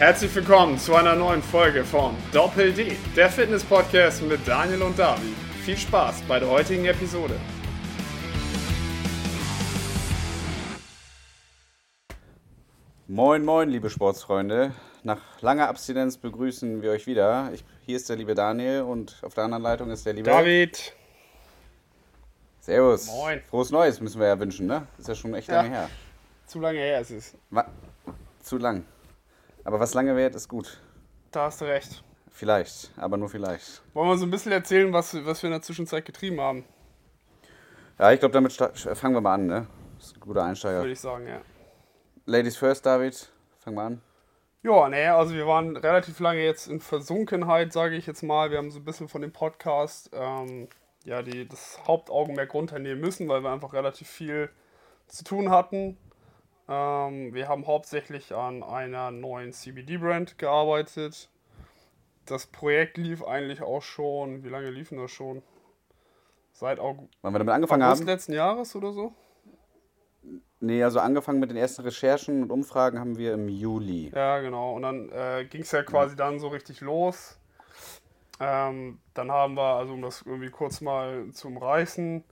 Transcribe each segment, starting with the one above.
Herzlich willkommen zu einer neuen Folge von Doppel D, der Fitness-Podcast mit Daniel und David. Viel Spaß bei der heutigen Episode. Moin, moin, liebe Sportsfreunde. Nach langer Abstinenz begrüßen wir euch wieder. Ich, hier ist der liebe Daniel und auf der anderen Leitung ist der liebe David. Servus. Moin. Frohes Neues müssen wir ja wünschen, ne? Ist ja schon echt Ja. lange her. Zu lange her ist es. Wa zu lang. Aber was lange währt, ist gut. Da hast du recht. Vielleicht, aber nur vielleicht. Wollen wir so ein bisschen erzählen, was, was wir in der Zwischenzeit getrieben haben, Ja, ich glaube, damit fangen wir mal an, ne? Das ist ein guter Einsteiger. würde ich sagen, ja. Ladies first, David. Fangen wir an. Ja, nee, also wir waren relativ lange jetzt in Versunkenheit, sage ich jetzt mal. Wir haben so ein bisschen von dem Podcast ähm, ja, die, das Hauptaugenmerk runternehmen müssen, weil wir einfach relativ viel zu tun hatten. Ähm, wir haben hauptsächlich an einer neuen CBD-Brand gearbeitet. Das Projekt lief eigentlich auch schon, wie lange lief denn das schon? Seit August, Wann wir damit angefangen August haben? letzten Jahres oder so? Nee, also angefangen mit den ersten Recherchen und Umfragen haben wir im Juli. Ja, genau. Und dann äh, ging es ja quasi dann so richtig los. Ähm, dann haben wir, also um das irgendwie kurz mal zu umreißen,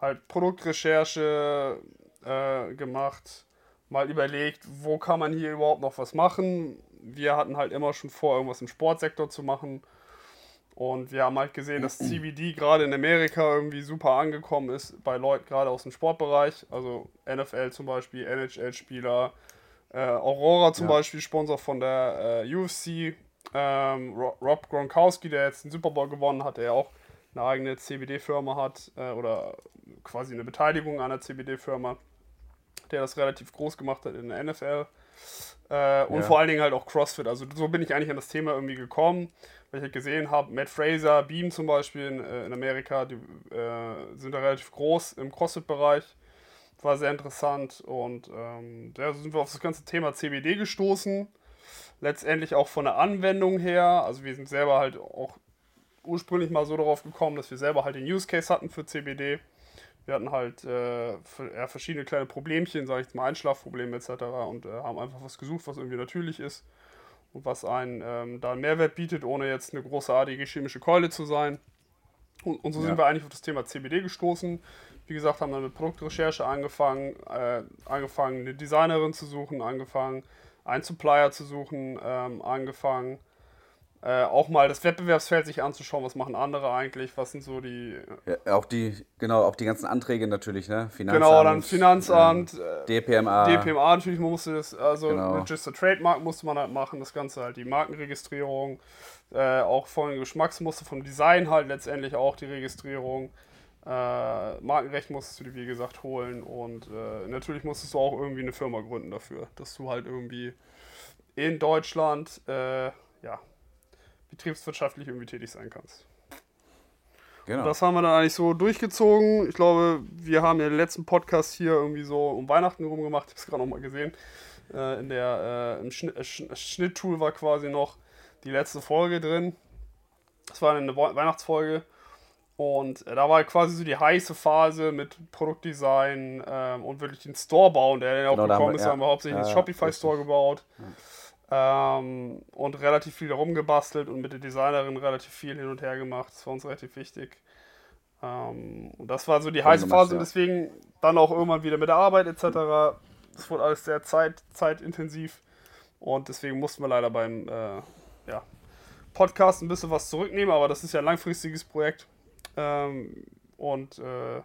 halt Produktrecherche äh, gemacht, mal überlegt, wo kann man hier überhaupt noch was machen. Wir hatten halt immer schon vor, irgendwas im Sportsektor zu machen. Und wir haben halt gesehen, dass CBD gerade in Amerika irgendwie super angekommen ist bei Leuten gerade aus dem Sportbereich. Also NFL zum Beispiel, NHL-Spieler, äh, Aurora zum Ja. Beispiel, Sponsor von der äh, UFC. Ähm, Ro- Rob Gronkowski, der jetzt den Super Bowl gewonnen hat, der ja auch eine eigene CBD-Firma hat äh, oder quasi eine Beteiligung an einer CBD-Firma, der das relativ groß gemacht hat in der NFL. Äh, und Ja. vor allen Dingen halt auch CrossFit. Also so bin ich eigentlich an das Thema irgendwie gekommen, weil ich halt gesehen habe, Matt Fraser, Beam zum Beispiel in, äh, in Amerika, die äh, sind da relativ groß im CrossFit-Bereich. War sehr interessant und ähm, so sind wir auf das ganze Thema CBD gestoßen. Letztendlich auch von der Anwendung her. Also wir sind selber halt auch ursprünglich mal so darauf gekommen, dass wir selber halt den Use Case hatten für CBD. Wir hatten halt äh, ja, verschiedene kleine Problemchen, sage ich jetzt mal Einschlafprobleme etc. und äh, haben einfach was gesucht, was irgendwie natürlich ist und was einen ähm, da einen Mehrwert bietet, ohne jetzt eine großartige chemische Keule zu sein. Und, und so Ja. sind wir eigentlich auf das Thema CBD gestoßen. Wie gesagt, haben dann mit Produktrecherche angefangen, äh, angefangen eine Designerin zu suchen, angefangen einen Supplier zu suchen, ähm, angefangen äh, auch mal das Wettbewerbsfeld sich anzuschauen, was machen andere eigentlich, was sind so die Ja, auch die, genau, auch die ganzen Anträge natürlich, ne? Finanzamt. Genau, dann Finanzamt, ähm, äh, DPMA. DPMA natürlich, musste das, also Genau. Register Trademark musste man halt machen, das Ganze halt die Markenregistrierung, äh, auch von Geschmacksmuster, vom Design halt letztendlich auch die Registrierung. Äh, Markenrecht musstest du dir wie gesagt holen und äh, natürlich musstest du auch irgendwie eine Firma gründen dafür, dass du halt irgendwie in Deutschland äh, ja, betriebswirtschaftlich irgendwie tätig sein kannst. Genau. Das haben wir dann eigentlich so durchgezogen. Ich glaube, wir haben ja den letzten Podcast hier irgendwie so um Weihnachten rum gemacht. Ich habe es gerade noch mal gesehen. Äh, in der, äh, Im Schnitt, äh, Schn- Schnitttool war quasi noch die letzte Folge drin. Das war eine Wei- Weihnachtsfolge. Und äh, da war quasi so die heiße Phase mit Produktdesign ähm, und wirklich den Store bauen, der dann auch Genau, da haben gekommen wir- ist. ja. Haben wir hauptsächlich Ja, den ja, Shopify-Store gebaut. Ähm, und relativ viel rumgebastelt und mit der Designerin relativ viel hin und her gemacht. Das war uns relativ wichtig. Ähm, und das war so die heiße Phase und ja. deswegen dann auch irgendwann wieder mit der Arbeit etc. Das wurde alles sehr zeit, zeitintensiv und deswegen mussten wir leider beim äh, ja, Podcast ein bisschen was zurücknehmen, aber das ist ja ein langfristiges Projekt ähm, und äh,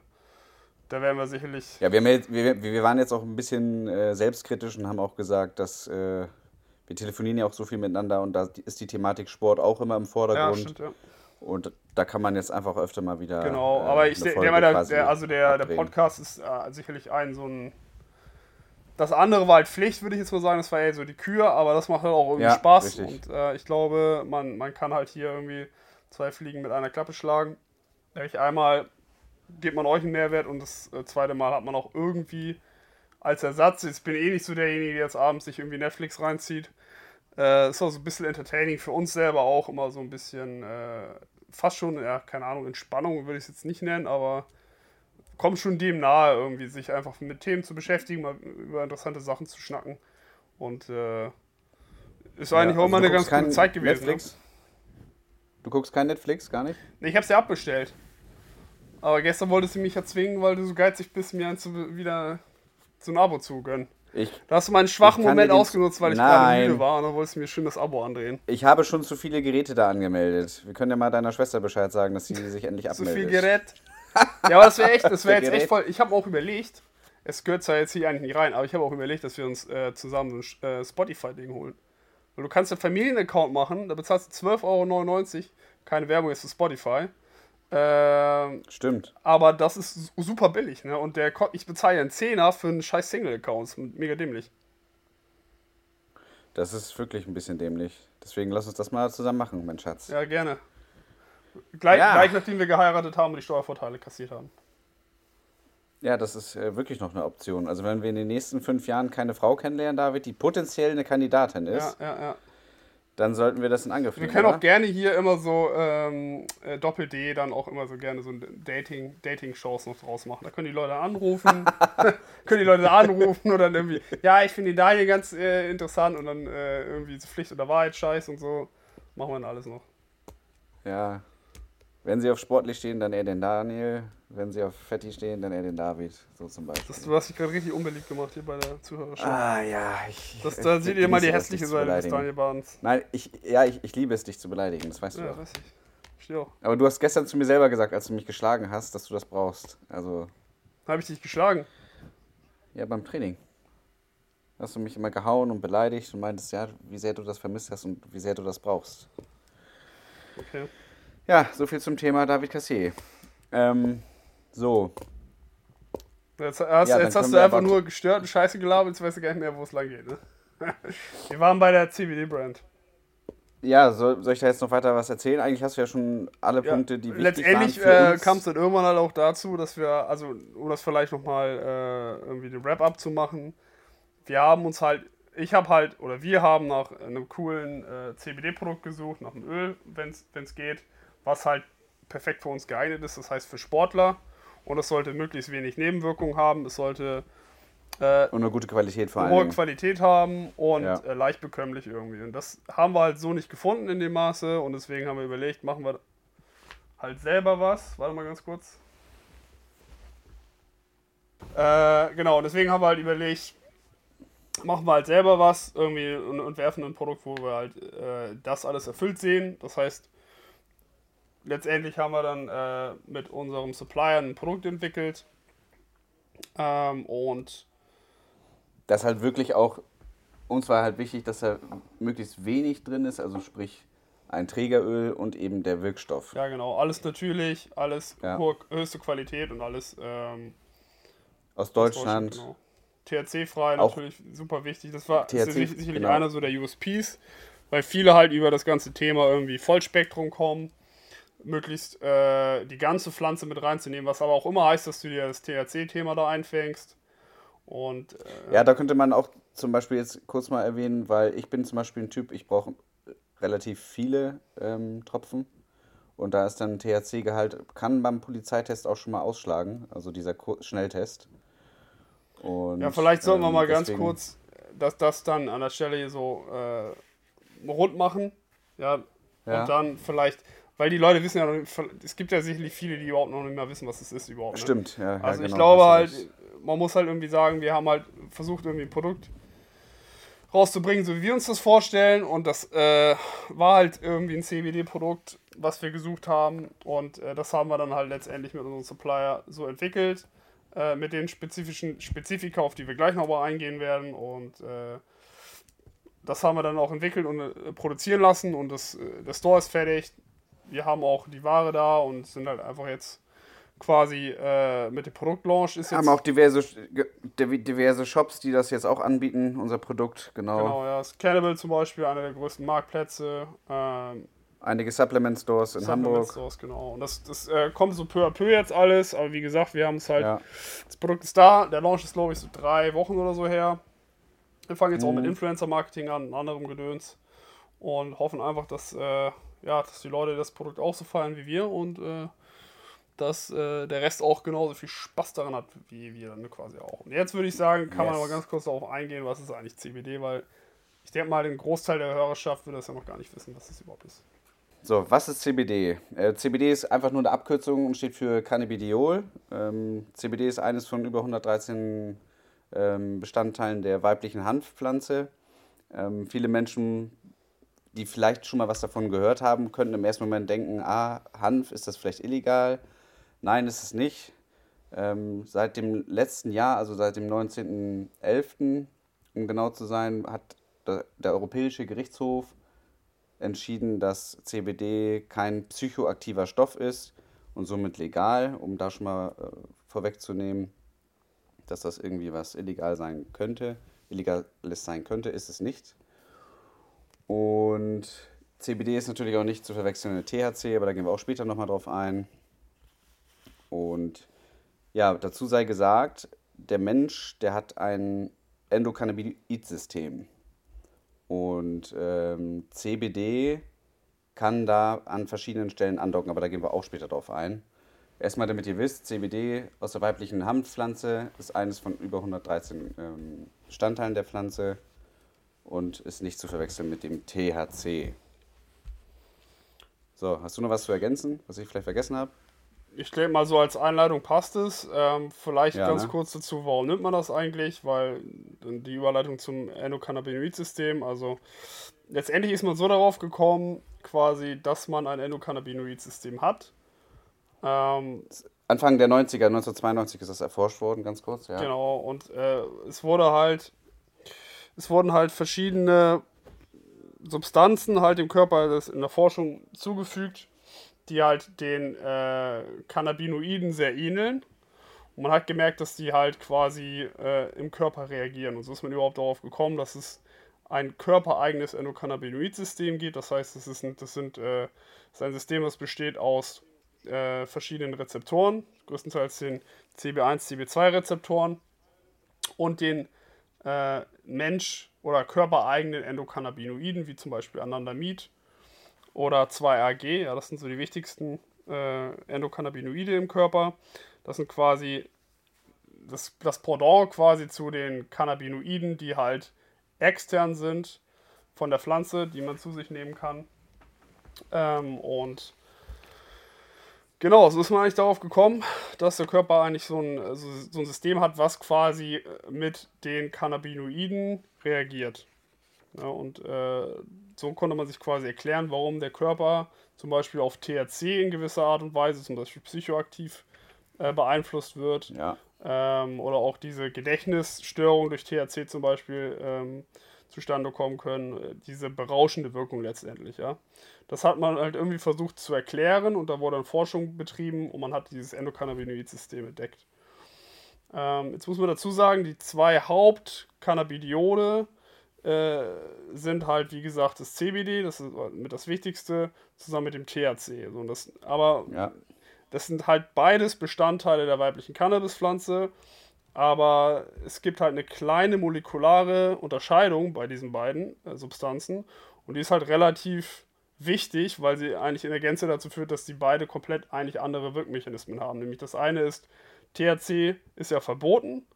da werden wir sicherlich Ja, wir, jetzt, wir, wir waren jetzt auch ein bisschen äh, selbstkritisch und haben auch gesagt, dass äh, wir telefonieren ja auch so viel miteinander und da ist die Thematik Sport auch immer im ja, Vordergrund. stimmt, ja. und da kann man jetzt einfach öfter mal wieder. Genau, äh, aber ich denke mal, der, der, also der, der. Podcast ist äh, sicherlich ein so ein. Das andere war halt Pflicht, würde ich jetzt mal sagen. Das war eher so die Kür, aber das macht halt auch irgendwie Ja, Spaß. richtig. Und äh, ich glaube, man, man kann halt hier irgendwie zwei Fliegen mit einer Klappe schlagen. Nämlich einmal gibt man euch einen Mehrwert und das äh, zweite Mal hat man auch irgendwie als Ersatz. Ich bin eh nicht so derjenige, der jetzt abends sich irgendwie Netflix reinzieht. Äh, ist auch so ein bisschen entertaining für uns selber auch, immer so ein bisschen äh, fast schon, ja, keine Ahnung, Entspannung würde ich es jetzt nicht nennen, aber kommt schon dem nahe, irgendwie sich einfach mit Themen zu beschäftigen, mal über interessante Sachen zu schnacken. Und äh, Ist eigentlich Ja, auch also mal du eine ganz gute Zeit gewesen. Ne? Netflix? Du guckst kein Netflix, gar nicht? Nee, ich hab's ja abbestellt. Aber gestern wolltest du mich ja zwingen, weil du so geizig bist, mir ein zu, wieder so ein Abo zu gönnen. Ich, Da hast du meinen schwachen Moment ausgenutzt, weil ich gerade Nein. müde war und dann wolltest du mir schön das Abo andrehen. ich habe schon zu viele Geräte da angemeldet. Wir können ja mal deiner Schwester Bescheid sagen, dass sie sich endlich abmeldet. viel Gerät. Ja, aber das wäre echt, das wäre jetzt Gerät. echt voll. Ich habe auch überlegt, es gehört zwar jetzt hier eigentlich nicht rein, aber ich habe auch überlegt, dass wir uns äh, zusammen so ein äh, Spotify-Ding holen. Weil du kannst einen Familienaccount machen, da bezahlst du 12,99 Euro, keine Werbung jetzt für Spotify. Ähm, Stimmt. aber das ist su- super billig, ne? Und der, ich bezahle ja einen Zehner für einen scheiß Single-Account. Mega dämlich. Das ist wirklich ein bisschen dämlich. Deswegen lass uns das mal zusammen machen, mein Schatz. Ja, gerne. Gleich, Ja. gleich nachdem wir geheiratet haben und die Steuervorteile kassiert haben. Ja, das ist äh, wirklich noch eine Option. Also wenn wir in den nächsten fünf Jahren keine Frau kennenlernen, David, die potenziell eine Kandidatin Ja, ist, ja, ja. Dann sollten wir das in Angriff Wir nehmen. können oder? auch gerne hier immer so ähm, äh, Doppel-D dann auch immer so gerne so ein Dating, Dating-Shows noch draus machen. Da können die Leute anrufen, können die Leute anrufen und dann irgendwie, ja, ich finde den Daniel ganz äh, interessant und dann äh, irgendwie so Pflicht oder Wahrheit, Scheiß und so. Machen wir dann alles noch. Ja. Wenn sie auf sportlich stehen, dann eher den Daniel. Wenn sie auf Fetti stehen, dann eher den David. So zum Beispiel. Das, du hast dich gerade richtig unbeliebt gemacht hier bei der Zuhörerschaft. ah, ja. Ich, das, ich da seht ihr mal die hässliche Seite des. Daniel Barnes. Nein, ich, ja, ich, ich liebe es, dich zu beleidigen. Das weißt du Ja, doch. weiß ich. Verstehe auch. Aber du hast gestern zu mir selber gesagt, als du mich geschlagen hast, dass du das brauchst. Also, Habe ich dich geschlagen? ja, beim Training. Hast du mich immer gehauen und beleidigt und meintest, ja, wie sehr du das vermisst hast und wie sehr du das brauchst. Okay. Ja, so viel zum Thema David Cassier. Ähm, so, Jetzt hast, Ja, jetzt hast du einfach nur gestört und Scheiße gelabert, jetzt weißt du gar nicht mehr, wo es lang geht. Ne? Wir waren bei der CBD-Brand. ja, soll, soll ich da jetzt noch weiter was erzählen? Eigentlich hast du ja schon alle Ja, Punkte, die wichtig Letztendlich waren für äh, kam es dann irgendwann halt auch dazu, dass wir, also um das vielleicht nochmal äh, irgendwie den Wrap-up zu machen, wir haben uns halt, ich habe halt, oder wir haben nach einem coolen äh, CBD-Produkt gesucht, nach einem Öl, wenn es geht, was halt perfekt für uns geeignet ist, das heißt für Sportler. Und es sollte möglichst wenig Nebenwirkungen haben, es sollte äh, Und eine gute Qualität vor allen hohe. Qualität haben und Ja. äh, leicht bekömmlich irgendwie. Und das haben wir halt so nicht gefunden in dem Maße und deswegen haben wir überlegt, machen wir halt selber was. Warte mal ganz kurz. Äh, genau, und deswegen haben wir halt überlegt, machen wir halt selber was irgendwie und, und werfen ein Produkt, wo wir halt äh, das alles erfüllt sehen. Das heißt, letztendlich haben wir dann äh, mit unserem Supplier ein Produkt entwickelt ähm, und Das halt wirklich auch, uns war halt wichtig, dass da möglichst wenig drin ist, also sprich ein Trägeröl und eben der Wirkstoff. Ja, genau. Alles natürlich, alles Ja. höchste Qualität und alles ähm, Aus aus Deutschland. Genau. THC-frei natürlich super wichtig. Das war THC, sicherlich, sicherlich genau. einer so der USPs, weil viele halt über das ganze Thema irgendwie Vollspektrum kommen, möglichst äh, die ganze Pflanze mit reinzunehmen, was aber auch immer heißt, dass du dir das THC-Thema da einfängst. Und äh, Ja, da könnte man auch zum Beispiel jetzt kurz mal erwähnen, weil ich bin zum Beispiel ein Typ, ich brauche relativ viele ähm, Tropfen. Und da ist dann THC-Gehalt, kann beim Polizeitest auch schon mal ausschlagen, also dieser Kur Schnelltest. Und, Ja, vielleicht sollten wir ähm, mal ganz deswegen- kurz das, das dann an der Stelle hier so äh, rund machen. Ja, Ja. und dann vielleicht, weil die Leute wissen ja noch es gibt ja sicherlich viele, die überhaupt noch nicht mehr wissen, was es ist überhaupt. Ne? Stimmt, ja. ja, Also ich genau, glaube hast du halt, man muss halt irgendwie sagen, wir haben halt versucht, irgendwie ein Produkt rauszubringen, so wie wir uns das vorstellen. Und das äh, war halt irgendwie ein CBD-Produkt, was wir gesucht haben. Und äh, das haben wir dann halt letztendlich mit unserem Supplier so entwickelt. Äh, mit den spezifischen Spezifika, auf die wir gleich nochmal eingehen werden. Und äh, das haben wir dann auch entwickelt und äh, produzieren lassen. Und das, äh, der Store ist fertig. Wir haben auch die Ware da und sind halt einfach jetzt quasi äh, mit dem Produktlaunch ist jetzt. haben auch diverse, diverse Shops, die das jetzt auch anbieten, unser Produkt, genau. Genau, ja. Das Cannibal zum Beispiel, einer der größten Marktplätze. Ähm, Einige Supplement Stores in Supplement Hamburg. Stores, genau. Und das, das äh, kommt so peu à peu jetzt alles, aber wie gesagt, wir haben es halt. Ja. Das Produkt ist da. Der Launch ist, glaube ich, so drei Wochen oder so her. Wir fangen jetzt auch mit Mhm. Influencer-Marketing an, anderem Gedöns. Und hoffen einfach, dass, äh, ja, dass die Leute das Produkt auch so feiern wie wir und äh, dass äh, der Rest auch genauso viel Spaß daran hat wie wir dann quasi auch. Und jetzt würde ich sagen, kann man Yes. aber ganz kurz darauf eingehen, was ist eigentlich CBD, weil ich denke mal, den Großteil der Hörerschaft würde das ja noch gar nicht wissen, was das überhaupt ist. So, was ist CBD? Äh, CBD ist einfach nur eine Abkürzung und steht für Cannabidiol. Ähm, CBD ist eines von über 113 ähm, Bestandteilen der weiblichen Hanfpflanze. Ähm, viele Menschen, die vielleicht schon mal was davon gehört haben, könnten im ersten Moment denken, ah, Hanf, ist das vielleicht illegal? Nein, ist es nicht. Ähm, seit dem letzten Jahr, also seit dem 19.11., um genau zu sein, hat der, der Europäische Gerichtshof entschieden, dass CBD kein psychoaktiver Stoff ist und somit legal, um da schon mal äh, vorwegzunehmen, dass das irgendwie was illegal sein könnte. Illegales sein könnte, ist es nicht. Und CBD ist natürlich auch nicht zu verwechseln mit THC, aber da gehen wir auch später nochmal drauf ein. Und ja, dazu sei gesagt, der Mensch, der hat ein Endokannabinoid-System. Und ähm, CBD kann da an verschiedenen Stellen andocken, aber da gehen wir auch später drauf ein. Erstmal, damit ihr wisst, CBD aus der weiblichen Hanfpflanze ist eines von über 113 ähm, Bestandteilen der Pflanze und ist nicht zu verwechseln mit dem THC. So, hast du noch was zu ergänzen, was ich vielleicht vergessen habe? Ich denke mal, so als Einleitung passt es. Ähm, vielleicht ja, ganz ne? kurz dazu, warum nimmt man das eigentlich? Weil die Überleitung zum Endokannabinoid-System, also letztendlich ist man so darauf gekommen, quasi, dass man ein Endokannabinoid-System hat. Ähm, Anfang der 90er, 1992 ist das erforscht worden, ganz kurz, ja. Genau, und äh, es wurde halt, es wurden halt verschiedene Substanzen halt dem Körper in der Forschung zugefügt, die halt den äh, Cannabinoiden sehr ähneln. Und man hat gemerkt, dass die halt quasi äh, im Körper reagieren. Und so ist man überhaupt darauf gekommen, dass es ein körpereigenes Endokannabinoid-System gibt. Das heißt, das ist ein, das sind, äh, das ist ein System, das besteht aus äh, verschiedenen Rezeptoren, größtenteils den CB1, CB2-Rezeptoren und den äh, Mensch- oder körpereigenen Endokannabinoiden, wie zum Beispiel Anandamid oder 2-AG. Ja, das sind so die wichtigsten äh, Endokannabinoide im Körper. Das sind quasi das, das Pendant quasi zu den Cannabinoiden, die halt extern sind von der Pflanze, die man zu sich nehmen kann. Ähm, und Genau, so ist man eigentlich darauf gekommen, dass der Körper eigentlich so ein, also so ein System hat, was quasi äh, mit den Cannabinoiden reagiert. Ja, und äh, so konnte man sich quasi erklären, warum der Körper zum Beispiel auf THC in gewisser Art und Weise, zum Beispiel psychoaktiv, äh, beeinflusst wird. Ja. Ähm, oder auch diese Gedächtnisstörung durch THC zum Beispiel ähm, zustande kommen können. Äh, diese berauschende Wirkung letztendlich, ja. Das hat man halt irgendwie versucht zu erklären und da wurde dann Forschung betrieben und man hat dieses Endokannabinoid-System entdeckt. Ähm, jetzt muss man dazu sagen, die zwei Hauptcannabidiole äh, sind halt, wie gesagt, das CBD, das ist mit das Wichtigste, zusammen mit dem THC. So, das, aber ja. das sind halt beides Bestandteile der weiblichen Cannabispflanze. Aber es gibt halt eine kleine molekulare Unterscheidung bei diesen beiden äh, Substanzen. Und die ist halt relativ wichtig, weil sie eigentlich in der Gänze dazu führt, dass die beide komplett eigentlich andere Wirkmechanismen haben. Nämlich das eine ist, THC ist ja verboten,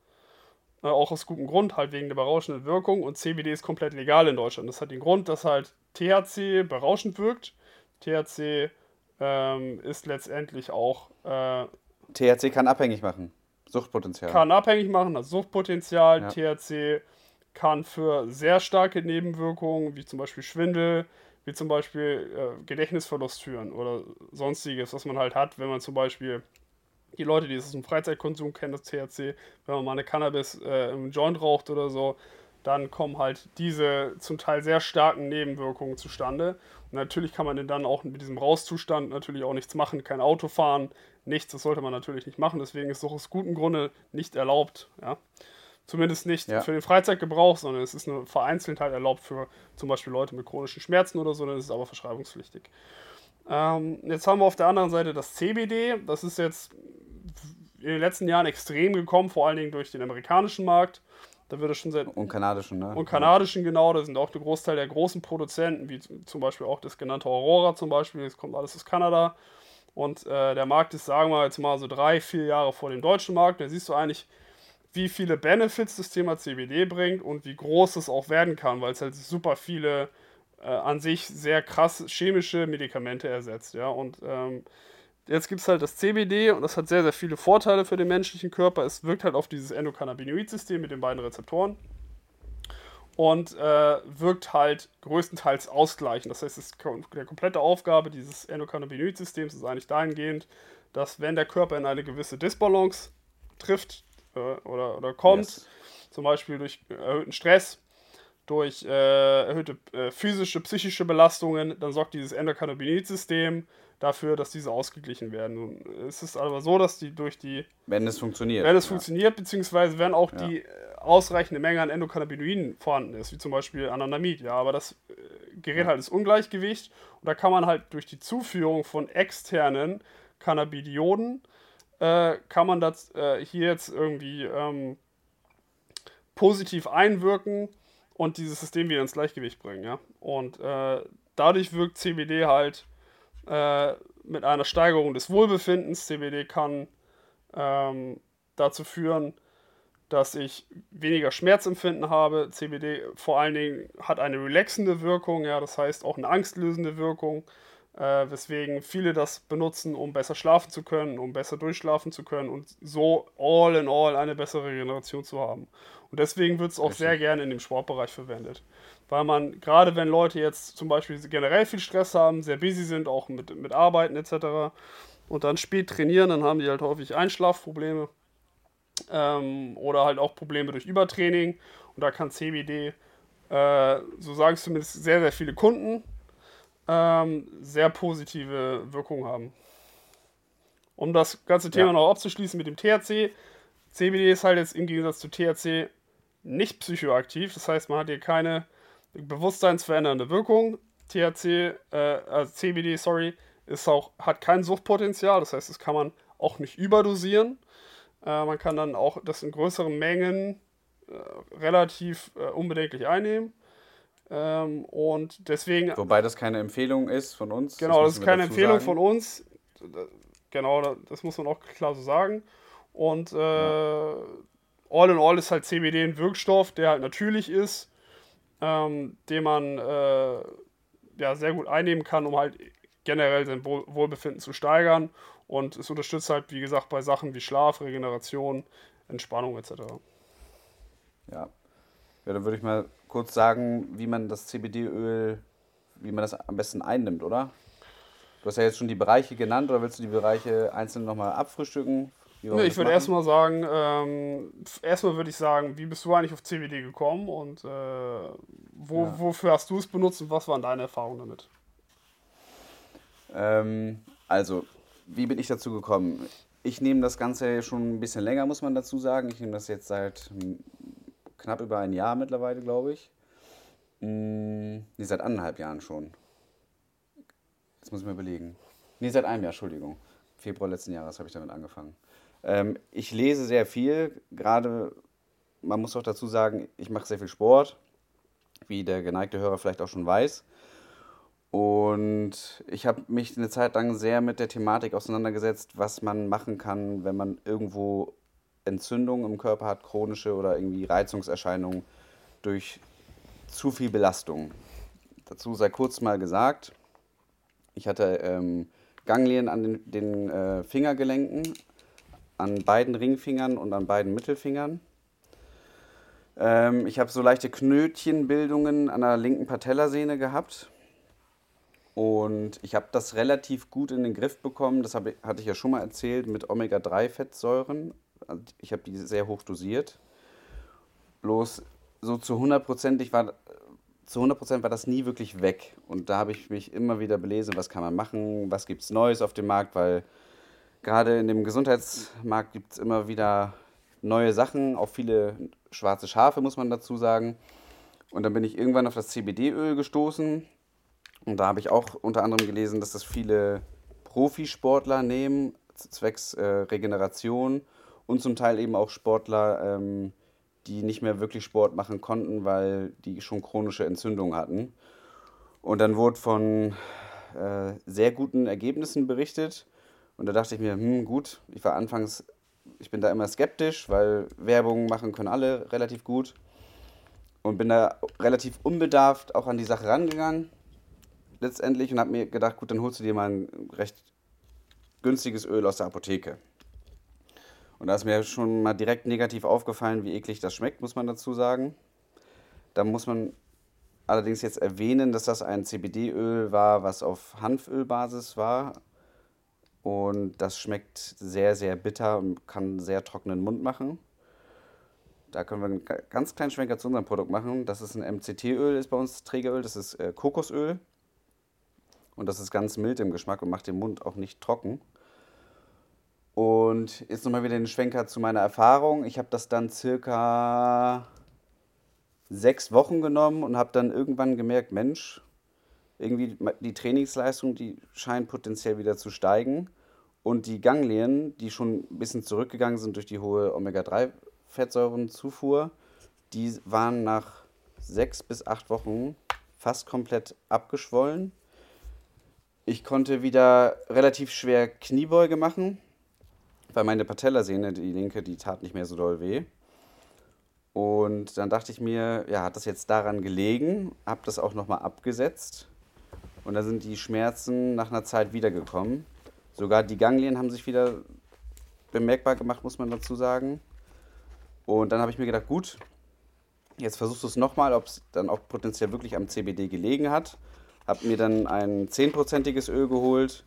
äh, auch aus gutem Grund, halt wegen der berauschenden Wirkung. Und CBD ist komplett legal in Deutschland. Das hat den Grund, dass halt THC berauschend wirkt. THC ähm, ist letztendlich auch. Äh, THC kann abhängig machen. Suchtpotenzial. Kann abhängig machen, das Suchtpotenzial. Ja. THC kann für sehr starke Nebenwirkungen, wie zum Beispiel Schwindel, wie zum Beispiel äh, Gedächtnisverlust führen oder sonstiges, was man halt hat, wenn man zum Beispiel die Leute, die es aus dem Freizeitkonsum kennen, das THC, wenn man mal eine Cannabis äh, im Joint raucht oder so, dann kommen halt diese zum Teil sehr starken Nebenwirkungen zustande. Und natürlich kann man dann auch mit diesem Rauszustand natürlich auch nichts machen, kein Auto fahren, nichts, das sollte man natürlich nicht machen. Deswegen ist es auch aus gutem Grunde nicht erlaubt. Ja. Zumindest nicht ja. für den Freizeitgebrauch, sondern es ist nur vereinzelt halt erlaubt für zum Beispiel Leute mit chronischen Schmerzen oder so, dann ist es aber verschreibungspflichtig. Ähm, jetzt haben wir auf der anderen Seite das CBD. Das ist jetzt in den letzten Jahren extrem gekommen, vor allen Dingen durch den amerikanischen Markt. Da wird es schon seit. Und kanadischen, ne? Und kanadischen, genau. Da sind auch der Großteil der großen Produzenten, wie zum Beispiel auch das genannte Aurora zum Beispiel. Das kommt alles aus Kanada. Und äh, der Markt ist, sagen wir jetzt mal, so drei, vier Jahre vor dem deutschen Markt. Da siehst du eigentlich, wie viele Benefits das Thema CBD bringt und wie groß es auch werden kann, weil es halt super viele äh, an sich sehr krass chemische Medikamente ersetzt. Ja? Und ähm, jetzt gibt es halt das CBD und das hat sehr, sehr viele Vorteile für den menschlichen Körper. Es wirkt halt auf dieses Endokannabinoid-System mit den beiden Rezeptoren und äh, wirkt halt größtenteils ausgleichend. Das heißt, es der komplette Aufgabe dieses Endokannabinoid-Systems ist eigentlich dahingehend, dass wenn der Körper in eine gewisse Disbalance trifft äh, oder, oder kommt, yes. zum Beispiel durch erhöhten Stress, durch äh, erhöhte äh, physische, psychische Belastungen, dann sorgt dieses Endokannabinoid-System dafür, dass diese ausgeglichen werden. es ist aber so, dass die durch die. Wenn es funktioniert. Wenn es ja. funktioniert, beziehungsweise wenn auch ja. die äh, ausreichende Menge an Endokannabinoiden vorhanden ist, wie zum Beispiel Anandamid, ja, aber das äh, gerät halt ins Ungleichgewicht und da kann man halt durch die Zuführung von externen Cannabidioden äh, kann man das äh, hier jetzt irgendwie ähm, positiv einwirken und dieses System wieder ins Gleichgewicht bringen, ja. Und äh, dadurch wirkt CBD halt äh, mit einer Steigerung des Wohlbefindens. CBD kann ähm, dazu führen, dass ich weniger Schmerzempfinden habe. CBD vor allen Dingen hat eine relaxende Wirkung, ja, das heißt auch eine angstlösende Wirkung, äh, weswegen viele das benutzen, um besser schlafen zu können, um besser durchschlafen zu können und so all in all eine bessere Regeneration zu haben. Und deswegen wird es auch sehr gerne in dem Sportbereich verwendet. Weil man, gerade wenn Leute jetzt zum Beispiel generell viel Stress haben, sehr busy sind, auch mit, mit Arbeiten etc., und dann spät trainieren, dann haben die halt häufig Einschlafprobleme ähm, oder halt auch Probleme durch Übertraining. Und da kann CBD, äh, so sagen es zumindest sehr, sehr viele Kunden, ähm, sehr positive Wirkung haben. Um das ganze Thema ja. noch abzuschließen mit dem THC. CBD ist halt jetzt im Gegensatz zu THC nicht psychoaktiv. Das heißt, man hat hier keine bewusstseinsverändernde Wirkung. THC, äh, also CBD, sorry, ist auch, hat kein Suchtpotenzial. Das heißt, das kann man auch nicht überdosieren. Äh, man kann dann auch das in größeren Mengen äh, relativ äh, unbedenklich einnehmen. Ähm, und deswegen. Wobei das keine Empfehlung ist von uns. Genau, das, das ist keine Empfehlung sagen. von uns. Genau, das muss man auch klar so sagen. Und äh, ja. all in all ist halt CBD ein Wirkstoff, der halt natürlich ist, ähm, den man äh, ja, sehr gut einnehmen kann, um halt generell sein Wohlbefinden zu steigern und es unterstützt halt, wie gesagt, bei Sachen wie Schlaf, Regeneration, Entspannung etc. Ja. Ja, dann würde ich mal kurz sagen, wie man das CBD-Öl, wie man das am besten einnimmt, oder? Du hast ja jetzt schon die Bereiche genannt, oder willst du die Bereiche einzeln nochmal abfrühstücken? Nee, ich würde erstmal sagen, ähm, erstmal würde ich sagen, wie bist du eigentlich auf CBD gekommen und äh, wo, ja. wofür hast du es benutzt und was waren deine Erfahrungen damit? Ähm, also, wie bin ich dazu gekommen? Ich nehme das Ganze schon ein bisschen länger, muss man dazu sagen. Ich nehme das jetzt seit knapp über ein Jahr mittlerweile, glaube ich. Hm, nee, seit anderthalb Jahren schon. Jetzt muss ich mir überlegen. Nee, seit einem Jahr, Entschuldigung. Februar letzten Jahres habe ich damit angefangen. Ähm, ich lese sehr viel, gerade, man muss auch dazu sagen, ich mache sehr viel Sport, wie der geneigte Hörer vielleicht auch schon weiß. Und ich habe mich eine Zeit lang sehr mit der Thematik auseinandergesetzt, was man machen kann, wenn man irgendwo Entzündungen im Körper hat, chronische oder irgendwie Reizungserscheinungen durch zu viel Belastung. Dazu sei kurz mal gesagt, ich hatte ähm, Ganglien an den, den äh, Fingergelenken, an beiden Ringfingern und an beiden Mittelfingern. Ähm, ich habe so leichte Knötchenbildungen an der linken Patellasehne gehabt und ich habe das relativ gut in den Griff bekommen. Das habe, hatte ich ja schon mal erzählt mit Omega-3-Fettsäuren. Also ich habe die sehr hoch dosiert. Bloß so zu 100% war, zu 100% war das nie wirklich weg. Und da habe ich mich immer wieder belesen, was kann man machen, was gibt es Neues auf dem Markt, weil gerade in dem Gesundheitsmarkt gibt es immer wieder neue Sachen, auch viele schwarze Schafe, muss man dazu sagen. Und dann bin ich irgendwann auf das CBD-Öl gestoßen und da habe ich auch unter anderem gelesen, dass das viele Profisportler nehmen, zwecks äh, Regeneration und zum Teil eben auch Sportler, ähm, die nicht mehr wirklich Sport machen konnten, weil die schon chronische Entzündungen hatten. Und dann wurde von äh, sehr guten Ergebnissen berichtet. Und da dachte ich mir, hm, gut, ich war anfangs ich bin da immer skeptisch, weil Werbung machen können alle relativ gut. Und bin da relativ unbedarft auch an die Sache rangegangen. Letztendlich und habe mir gedacht, gut, dann holst du dir mal ein recht günstiges Öl aus der Apotheke. Und da ist mir schon mal direkt negativ aufgefallen, wie eklig das schmeckt, muss man dazu sagen. Da muss man allerdings jetzt erwähnen, dass das ein CBD-Öl war, was auf Hanfölbasis war. Und das schmeckt sehr, sehr bitter und kann sehr trockenen Mund machen. Da können wir einen ganz kleinen Schwenker zu unserem Produkt machen. Das ist ein MCT-Öl, ist bei uns Trägeröl. Das ist äh, Kokosöl. Und das ist ganz mild im Geschmack und macht den Mund auch nicht trocken. Und jetzt nochmal wieder den Schwenker zu meiner Erfahrung. Ich habe das dann circa sechs Wochen genommen und habe dann irgendwann gemerkt, Mensch, irgendwie die Trainingsleistung, die scheint potenziell wieder zu steigen. Und die Ganglien, die schon ein bisschen zurückgegangen sind durch die hohe Omega-3-Fettsäurenzufuhr, die waren nach sechs bis acht Wochen fast komplett abgeschwollen. Ich konnte wieder relativ schwer Kniebeuge machen, weil meine Patellasehne, die linke, die tat nicht mehr so doll weh. Und dann dachte ich mir, ja, hat das jetzt daran gelegen? Hab das auch nochmal abgesetzt. Und dann sind die Schmerzen nach einer Zeit wiedergekommen. Sogar die Ganglien haben sich wieder bemerkbar gemacht, muss man dazu sagen. Und dann habe ich mir gedacht, gut, jetzt versuchst du es nochmal, ob es dann auch potenziell wirklich am CBD gelegen hat. Hab mir dann ein 10%iges Öl geholt,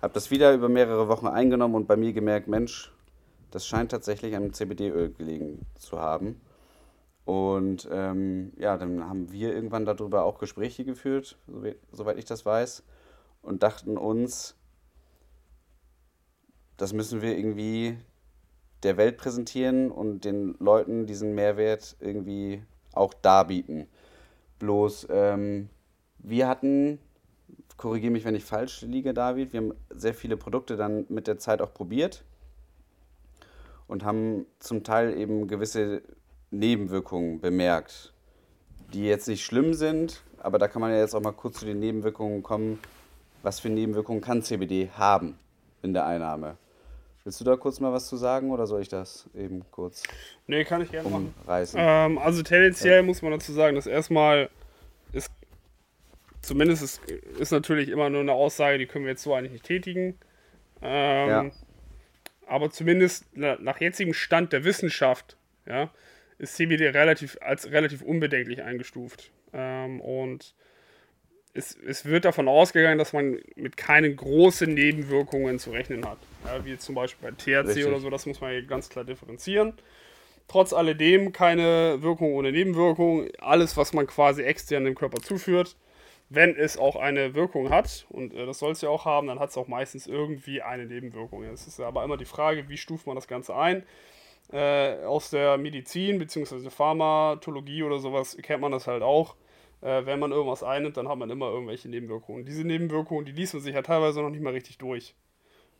habe das wieder über mehrere Wochen eingenommen und bei mir gemerkt, Mensch, das scheint tatsächlich am CBD-Öl gelegen zu haben. Und ähm, ja, dann haben wir irgendwann darüber auch Gespräche geführt, soweit ich das weiß, und dachten uns, das müssen wir irgendwie der Welt präsentieren und den Leuten diesen Mehrwert irgendwie auch darbieten. Bloß, ähm, wir hatten, korrigiere mich, wenn ich falsch liege, David, wir haben sehr viele Produkte dann mit der Zeit auch probiert und haben zum Teil eben gewisse Nebenwirkungen bemerkt, die jetzt nicht schlimm sind, aber da kann man ja jetzt auch mal kurz zu den Nebenwirkungen kommen. Was für Nebenwirkungen kann CBD haben in der Einnahme? Willst du da kurz mal was zu sagen oder soll ich das eben kurz? Nee, kann ich gerne umreißen? machen. Ähm, also tendenziell ja. muss man dazu sagen, dass erstmal ist, zumindest ist, ist natürlich immer nur eine Aussage, die können wir jetzt so eigentlich nicht tätigen. Ähm, ja. Aber zumindest nach jetzigem Stand der Wissenschaft, ja, ist CBD relativ, als relativ unbedenklich eingestuft. Ähm, und es, es wird davon ausgegangen, dass man mit keinen großen Nebenwirkungen zu rechnen hat. Ja, wie zum Beispiel bei THC Richtig. oder so, das muss man hier ganz klar differenzieren. Trotz alledem keine Wirkung ohne Nebenwirkung. Alles, was man quasi extern dem Körper zuführt, wenn es auch eine Wirkung hat, und äh, das soll es ja auch haben, dann hat es auch meistens irgendwie eine Nebenwirkung. Es ist aber immer die Frage, wie stuft man das Ganze ein äh, aus der Medizin bzw. Pharmatologie oder sowas kennt man das halt auch. Äh, wenn man irgendwas einnimmt, dann hat man immer irgendwelche Nebenwirkungen. Diese Nebenwirkungen, die liest man sich ja teilweise noch nicht mal richtig durch.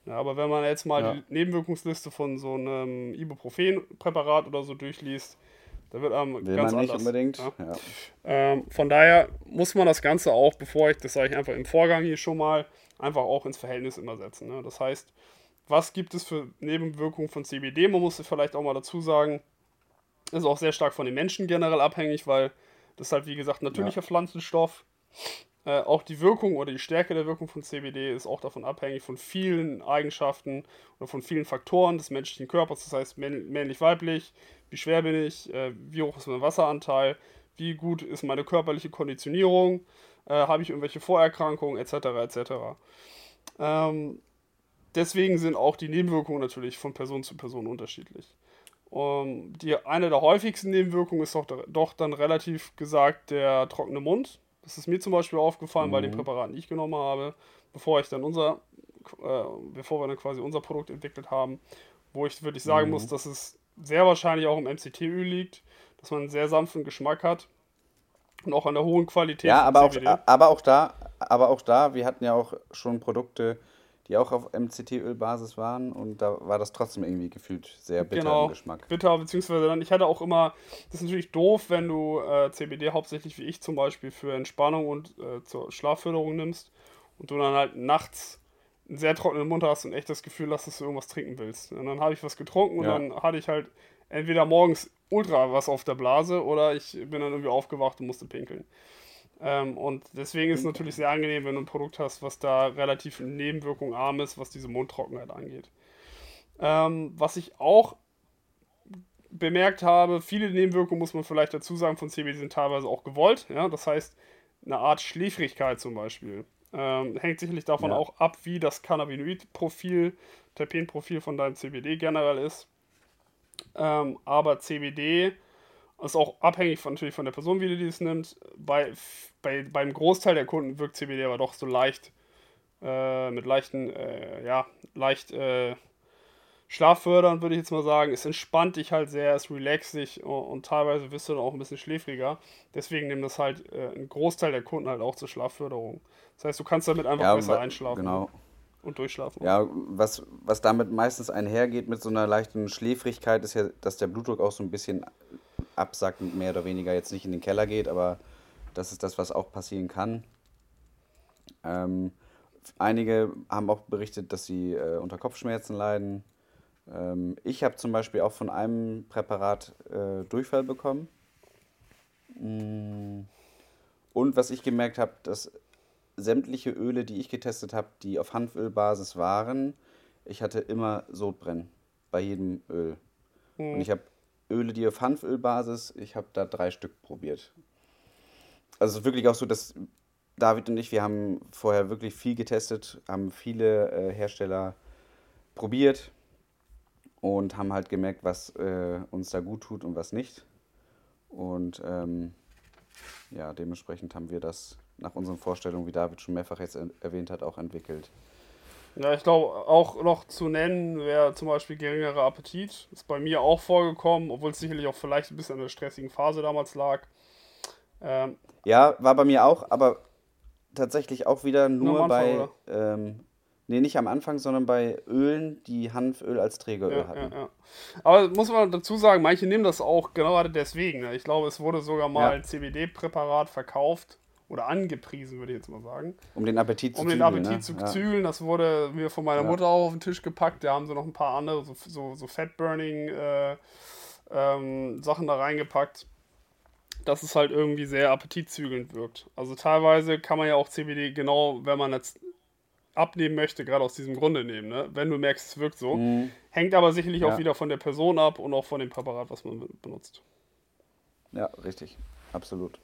Ja, aber wenn man jetzt mal ja. die Nebenwirkungsliste von so einem Ibuprofen-Präparat oder so durchliest, da wird einem Will ganz man anders. Nicht unbedingt. Ja. Ja. Ähm, von daher muss man das Ganze auch, bevor ich, das sage ich einfach im Vorgang hier schon mal, einfach auch ins Verhältnis immer setzen. Ne? Das heißt, was gibt es für Nebenwirkungen von CBD? Man muss vielleicht auch mal dazu sagen, ist auch sehr stark von den Menschen generell abhängig, weil das halt, wie gesagt, natürlicher ja. Pflanzenstoff. Äh, auch die Wirkung oder die Stärke der Wirkung von CBD ist auch davon abhängig von vielen Eigenschaften oder von vielen Faktoren des menschlichen Körpers. Das heißt, männlich-weiblich, wie schwer bin ich, äh, wie hoch ist mein Wasseranteil, wie gut ist meine körperliche Konditionierung, äh, habe ich irgendwelche Vorerkrankungen etc. etc. Ähm, deswegen sind auch die Nebenwirkungen natürlich von Person zu Person unterschiedlich. Um, die, eine der häufigsten Nebenwirkungen ist doch, doch dann relativ gesagt der trockene Mund. Das ist mir zum Beispiel aufgefallen mhm. bei den. Präparaten, die ich genommen habe, bevor ich dann unser, äh, bevor wir dann quasi unser Produkt entwickelt haben, wo ich wirklich sagen mhm. muss, dass es sehr wahrscheinlich auch im MCT-Öl liegt, dass man einen sehr sanften Geschmack hat und auch an der hohen Qualität. Ja, aber auch, aber auch da, aber auch da, wir hatten ja auch schon Produkte, die auch auf MCT-Ölbasis waren und da war das trotzdem irgendwie gefühlt sehr bitter genau, im Geschmack. Bitter, beziehungsweise dann, ich hatte auch immer, das ist natürlich doof, wenn du äh, CBD hauptsächlich wie ich zum Beispiel für Entspannung und äh, zur Schlafförderung nimmst und du dann halt nachts einen sehr trockenen Mund hast und echt das Gefühl hast, dass du irgendwas trinken willst. Und dann habe ich was getrunken und Ja. dann hatte ich halt entweder morgens ultra was auf der Blase oder ich bin dann irgendwie aufgewacht und musste pinkeln. Ähm, und deswegen ist es natürlich sehr angenehm, wenn du ein Produkt hast, was da relativ nebenwirkungarm ist, was diese Mundtrockenheit angeht. Ähm, was ich auch bemerkt habe, viele Nebenwirkungen, muss man vielleicht dazu sagen, von CBD sind teilweise auch gewollt. Ja? Das heißt, eine Art Schläfrigkeit zum Beispiel. Ähm, hängt sicherlich davon Ja. auch ab, wie das Cannabinoid-Profil, Terpenprofil von deinem CBD generell ist. Ähm, aber CBD ist auch abhängig von, natürlich von der Person, wie die es nimmt. Bei, bei, beim Großteil der Kunden wirkt CBD aber doch so leicht, äh, mit leichten, äh, ja, leicht äh, schlaffördernd, würde ich jetzt mal sagen. Es entspannt dich halt sehr, es relaxt dich und, und teilweise wirst du dann auch ein bisschen schläfriger. Deswegen nimmt das halt äh, ein Großteil der Kunden halt auch zur Schlafförderung. Das heißt, du kannst damit einfach Ja, besser einschlafen Genau. und durchschlafen. Ja, was, was damit meistens einhergeht mit so einer leichten Schläfrigkeit, ist ja, dass der Blutdruck auch so ein bisschen absackt und mehr oder weniger jetzt nicht in den Keller geht, aber das ist das, was auch passieren kann. Ähm, einige haben auch berichtet, dass sie äh, unter Kopfschmerzen leiden. Ähm, ich habe zum Beispiel auch von einem Präparat äh, Durchfall bekommen. Mm. Und was ich gemerkt habe, dass sämtliche Öle, die ich getestet habe, die auf Hanfölbasis waren, ich hatte immer Sodbrennen bei jedem Öl. Und ich habe Öle, die auf Hanfölbasis, ich habe da drei Stück probiert. Also es ist wirklich auch so, dass David und ich, wir haben vorher wirklich viel getestet, haben viele äh, Hersteller probiert und haben halt gemerkt, was äh, uns da gut tut und was nicht. Und ähm, ja, dementsprechend haben wir das nach unseren Vorstellungen, wie David schon mehrfach jetzt er- erwähnt hat, auch entwickelt. Ja, ich glaube, auch noch zu nennen wäre zum Beispiel geringerer Appetit. Ist bei mir auch vorgekommen, obwohl es sicherlich auch vielleicht ein bisschen an der stressigen Phase damals lag. Ähm, Ja, war bei mir auch, aber tatsächlich auch wieder nur Anfang, bei, ähm, nee, nicht am Anfang, sondern bei Ölen, die Hanföl als Trägeröl ja, ja, hatten. ja. Aber muss man dazu sagen, manche nehmen das auch gerade deswegen. Ne? Ich glaube, es wurde sogar mal Ja. ein CBD-Präparat verkauft oder angepriesen, würde ich jetzt mal sagen. Um den Appetit zu Um den zügeln, Appetit ne? zu ja. zügeln, das wurde mir von meiner Ja. Mutter auch auf den Tisch gepackt. Da haben sie noch ein paar andere, so, so, so Fat-Burning äh, ähm, Sachen da reingepackt, dass es halt irgendwie sehr appetitzügelnd wirkt. Also teilweise kann man ja auch CBD genau, wenn man jetzt abnehmen möchte, gerade aus diesem Grunde nehmen. Ne? Wenn du merkst, es wirkt so. Mhm. Hängt aber sicherlich auch Ja. wieder von der Person ab und auch von dem Präparat, was man be- benutzt. Ja, richtig. Absolut.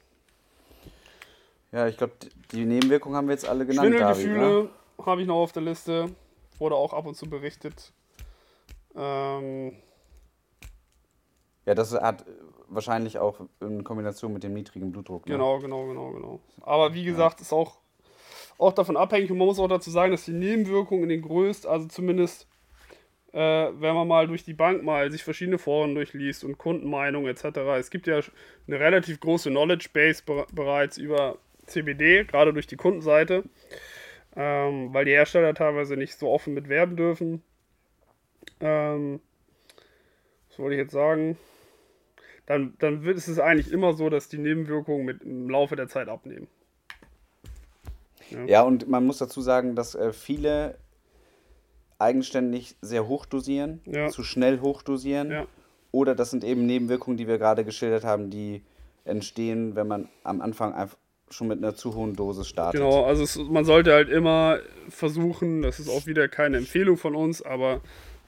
Ja, ich glaube, die Nebenwirkungen haben wir jetzt alle genannt. Ne? Schwindelgefühle habe ich noch auf der Liste. Wurde auch ab und zu berichtet. Ähm, Ja, das hat wahrscheinlich auch in Kombination mit dem niedrigen Blutdruck. Ne? Genau, genau, genau, genau. Aber wie gesagt, ist auch, auch davon abhängig und man muss auch dazu sagen, dass die Nebenwirkungen in den größten, also zumindest äh, wenn man mal durch die Bank mal sich verschiedene Foren durchliest und Kundenmeinungen etc. Es gibt ja eine relativ große Knowledge Base be bereits über CBD, gerade durch die Kundenseite, ähm, weil die Hersteller teilweise nicht so offen mit werben dürfen. Ähm, was wollte ich jetzt sagen? Dann, dann wird es ist eigentlich immer so, dass die Nebenwirkungen mit im Laufe der Zeit abnehmen. Ja, und man muss dazu sagen, dass äh, viele eigenständig sehr hoch dosieren, Ja. zu schnell hochdosieren. Ja. Oder das sind eben Nebenwirkungen, die wir gerade geschildert haben, die entstehen, wenn man am Anfang einfach schon mit einer zu hohen Dosis startet. Genau, also es, man sollte halt immer versuchen, das ist auch wieder keine Empfehlung von uns, aber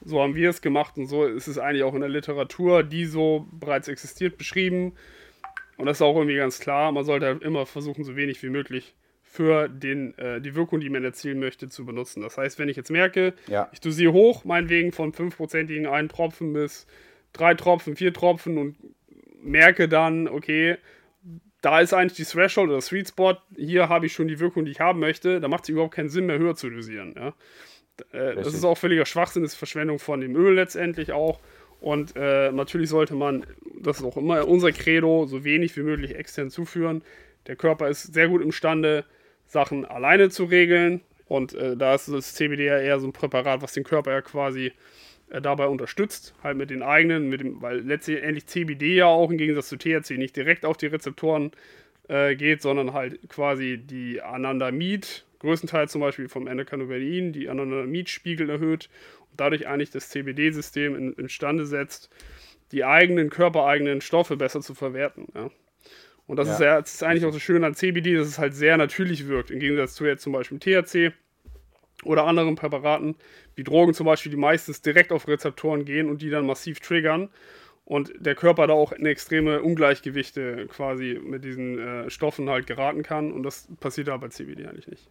so haben wir es gemacht und so ist es eigentlich auch in der Literatur, die so bereits existiert, beschrieben. Und das ist auch irgendwie ganz klar, man sollte halt immer versuchen, so wenig wie möglich für den, äh, die Wirkung, die man erzielen möchte, zu benutzen. Das heißt, wenn ich jetzt merke, Ja. ich dosiere hoch, meinetwegen von 5%igen einen Tropfen bis drei Tropfen, vier Tropfen und merke dann, okay, da ist eigentlich die Threshold oder Sweet Spot, hier habe ich schon die Wirkung, die ich haben möchte, da macht es überhaupt keinen Sinn mehr, höher zu dosieren. Ja? Äh, das ist auch völliger Schwachsinn, das ist Verschwendung von dem Öl letztendlich auch. Und äh, natürlich sollte man, das ist auch immer unser Credo, so wenig wie möglich extern zuführen. Der Körper ist sehr gut imstande, Sachen alleine zu regeln. Und äh, da ist das CBD ja eher so ein Präparat, was den Körper ja quasi dabei unterstützt, halt mit den eigenen, mit dem, weil letztendlich CBD ja auch im Gegensatz zu THC nicht direkt auf die Rezeptoren äh, geht, sondern halt quasi die Anandamid, größtenteils zum Beispiel vom Endocannabinoiden, die Anandamid-Spiegel erhöht und dadurch eigentlich das CBD-System in, imstande setzt, die eigenen körpereigenen Stoffe besser zu verwerten. Ja. Und das, ja. Ist ja, das ist eigentlich auch so schön an CBD, dass es halt sehr natürlich wirkt, im Gegensatz zu jetzt zum Beispiel THC oder anderen Präparaten, wie Drogen zum Beispiel, die meistens direkt auf Rezeptoren gehen und die dann massiv triggern und der Körper da auch in extreme Ungleichgewichte quasi mit diesen äh, Stoffen halt geraten kann und das passiert da bei CBD eigentlich nicht.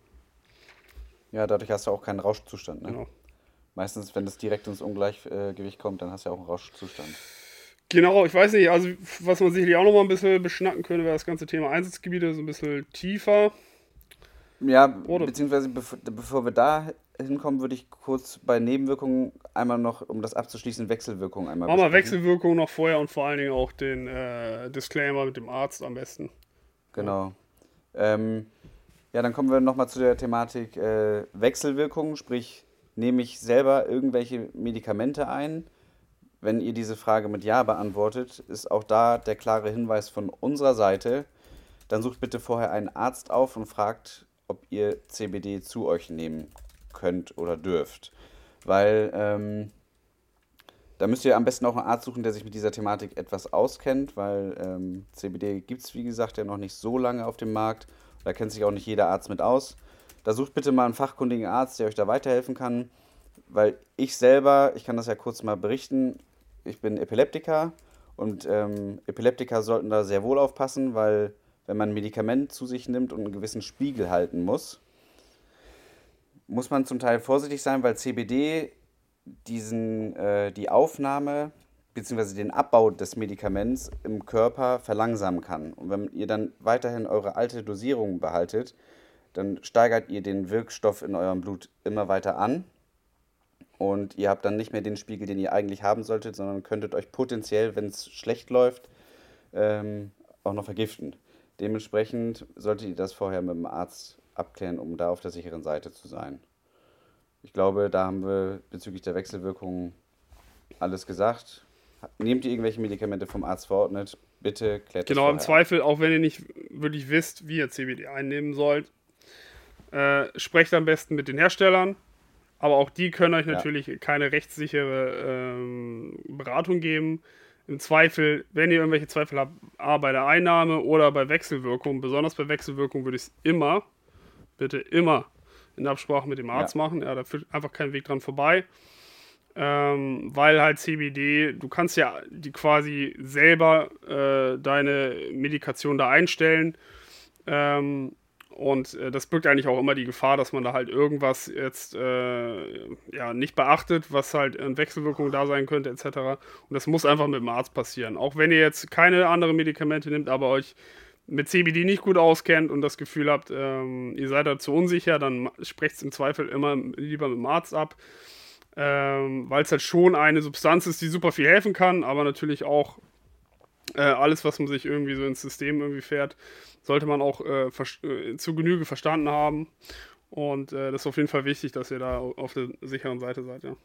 Ja, dadurch hast du auch keinen Rauschzustand. Ne? Genau. Meistens, wenn das direkt ins Ungleichgewicht kommt, dann hast du ja auch einen Rauschzustand. Genau, ich weiß nicht, also was man sicherlich auch noch mal ein bisschen beschnacken könnte, wäre das ganze Thema Einsatzgebiete so ein bisschen tiefer. Ja, Oder? beziehungsweise bevor, bevor wir da hinkommen, würde ich kurz bei Nebenwirkungen einmal noch, um das abzuschließen, Wechselwirkungen einmal Machen wir Wechselwirkungen noch vorher und vor allen Dingen auch den äh, Disclaimer mit dem Arzt am besten. Genau. Ja, ähm, ja dann kommen wir nochmal zu der Thematik äh, Wechselwirkungen, sprich, nehme ich selber irgendwelche Medikamente ein? Wenn ihr diese Frage mit Ja beantwortet, ist auch da der klare Hinweis von unserer Seite. Dann sucht bitte vorher einen Arzt auf und fragt, ob ihr CBD zu euch nehmen könnt oder dürft. Weil ähm, da müsst ihr am besten auch einen Arzt suchen, der sich mit dieser Thematik etwas auskennt, weil ähm, CBD gibt es, wie gesagt, ja noch nicht so lange auf dem Markt. Da kennt sich auch nicht jeder Arzt mit aus. Da sucht bitte mal einen fachkundigen Arzt, der euch da weiterhelfen kann. Weil ich selber, ich kann das ja kurz mal berichten, ich bin Epileptiker und ähm, Epileptiker sollten da sehr wohl aufpassen, weil wenn man ein Medikament zu sich nimmt und einen gewissen Spiegel halten muss, muss man zum Teil vorsichtig sein, weil CBD diesen, äh, die Aufnahme bzw. den Abbau des Medikaments im Körper verlangsamen kann. Und wenn ihr dann weiterhin eure alte Dosierung behaltet, dann steigert ihr den Wirkstoff in eurem Blut immer weiter an und ihr habt dann nicht mehr den Spiegel, den ihr eigentlich haben solltet, sondern könntet euch potenziell, wenn es schlecht läuft, ähm, auch noch vergiften. Dementsprechend solltet ihr das vorher mit dem Arzt abklären, um da auf der sicheren Seite zu sein. Ich glaube, da haben wir bezüglich der Wechselwirkungen alles gesagt. Nehmt ihr irgendwelche Medikamente vom Arzt verordnet, bitte klärt Genau, im Zweifel, auch wenn ihr nicht wirklich wisst, wie ihr CBD einnehmen sollt, äh, sprecht am besten mit den Herstellern aber auch die können euch natürlich ja. keine rechtssichere ähm, Beratung geben. Im Zweifel, wenn ihr irgendwelche Zweifel habt, A, bei der Einnahme oder bei Wechselwirkung, besonders bei Wechselwirkung würde ich es immer, bitte immer in Absprache mit dem Arzt ja. machen. Ja, da führt einfach kein Weg dran vorbei. Ähm, weil halt CBD, du kannst ja die quasi selber äh, deine Medikation da einstellen. Ähm, und äh, das birgt eigentlich auch immer die Gefahr, dass man da halt irgendwas jetzt äh, ja, nicht beachtet, was halt in Wechselwirkung da sein könnte, etc. Und das muss einfach mit dem Arzt passieren. Auch wenn ihr jetzt keine anderen Medikamente nimmt, aber euch mit CBD nicht gut auskennt und das Gefühl habt, ähm, ihr seid dazu unsicher, dann sprecht es im Zweifel immer lieber mit dem Arzt ab. Ähm, Weil es halt schon eine Substanz ist, die super viel helfen kann, aber natürlich auch äh, alles, was man sich irgendwie so ins System irgendwie fährt, sollte man auch äh, äh, zu Genüge verstanden haben. Und äh, das ist auf jeden Fall wichtig, dass ihr da auf der sicheren Seite seid, ja.